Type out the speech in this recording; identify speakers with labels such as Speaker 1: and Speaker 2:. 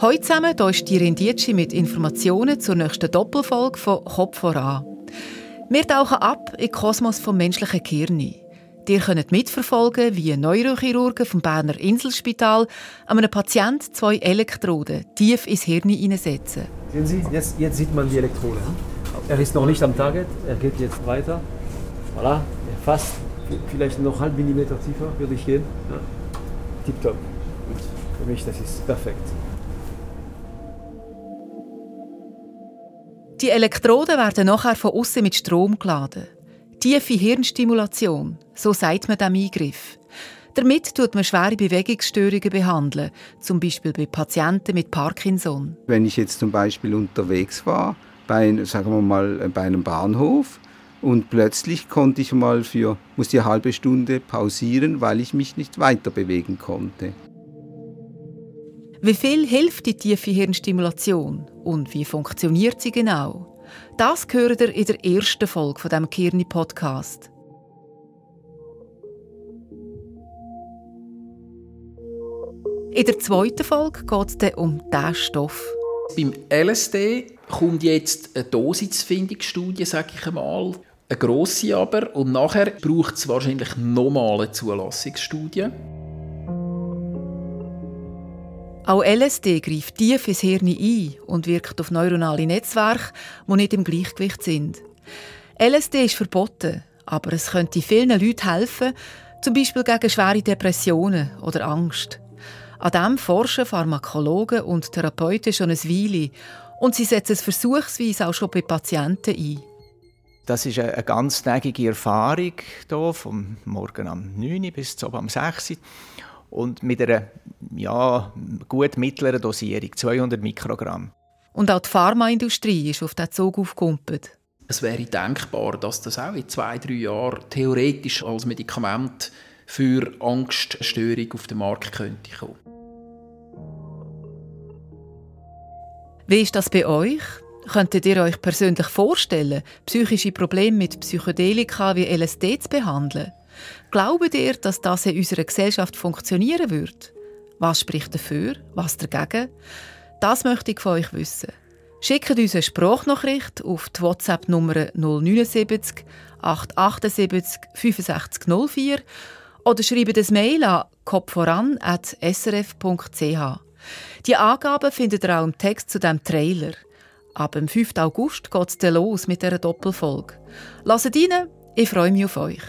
Speaker 1: Heute zusammen hier ist die Rendici mit Informationen zur nächsten Doppelfolge von Kopf voran. Wir tauchen ab in den Kosmos vom menschlichen Gehirn. Ihr könnt mitverfolgen, wie Neurochirurgen vom Berner Inselspital einem Patienten zwei Elektroden tief ins Hirn hineinsetzen.
Speaker 2: Sehen Sie, jetzt, jetzt sieht man die Elektrode. Er ist noch nicht am Target, er geht jetzt weiter. Voilà, fast, vielleicht noch halb Millimeter tiefer würde ich gehen. Ja. Tipptopp. Für mich, das ist perfekt.
Speaker 1: Die Elektroden werden nachher von außen mit Strom geladen. Tiefe Hirnstimulation, so sagt man dem Eingriff. Damit tut man schwere Bewegungsstörungen behandeln, zum Beispiel bei Patienten mit Parkinson.
Speaker 3: Wenn ich jetzt zum Beispiel unterwegs war, bei, sagen wir mal, bei einem Bahnhof und plötzlich konnte ich mal für, musste eine halbe Stunde pausieren, weil ich mich nicht weiter bewegen konnte.
Speaker 1: Wie viel hilft die tiefe Hirnstimulation und wie funktioniert sie genau? Das gehört ihr in der ersten Folge von dem Kirni Podcast. In der zweiten Folge geht es um diesen Stoff.
Speaker 4: Beim LSD kommt jetzt eine Dosisfindungsstudie, sage ich einmal. Eine grosse aber. Und nachher braucht es wahrscheinlich nochmal eine Zulassungsstudie.
Speaker 1: Auch LSD greift tief ins Hirn ein und wirkt auf neuronale Netzwerke, die nicht im Gleichgewicht sind. LSD ist verboten, aber es könnte vielen Leuten helfen, zum Beispiel gegen schwere Depressionen oder Angst. An dem forschen Pharmakologen und Therapeuten schon eine Weile und sie setzen es versuchsweise auch schon bei Patienten ein.
Speaker 5: Das ist eine ganztägige Erfahrung hier, vom Morgen um 9 Uhr bis zum am 6 Uhr und mit einer ja, gut mittleren Dosierung, 200 Mikrogramm.
Speaker 1: Und auch die Pharmaindustrie ist auf diesen Zug aufgekumpelt.
Speaker 4: Es wäre denkbar, dass das auch in zwei, drei Jahren theoretisch als Medikament für Angststörung auf den Markt könnte kommen.
Speaker 1: Wie ist das bei euch? Könntet ihr euch persönlich vorstellen, psychische Probleme mit Psychedelika wie LSD zu behandeln? Glaubt ihr, dass das in unserer Gesellschaft funktionieren wird? Was spricht dafür? Was dagegen? Das möchte ich von euch wissen. Schickt uns eine Sprachnachricht auf die WhatsApp-Nummer 079 878 6504 oder schreibt ein Mail an kopfvoran.srf.ch. Die Angaben findet ihr auch im Text zu dem Trailer. Ab dem 5. August geht es los mit dieser Doppelfolge. Lasst rein, ich freue mich auf euch.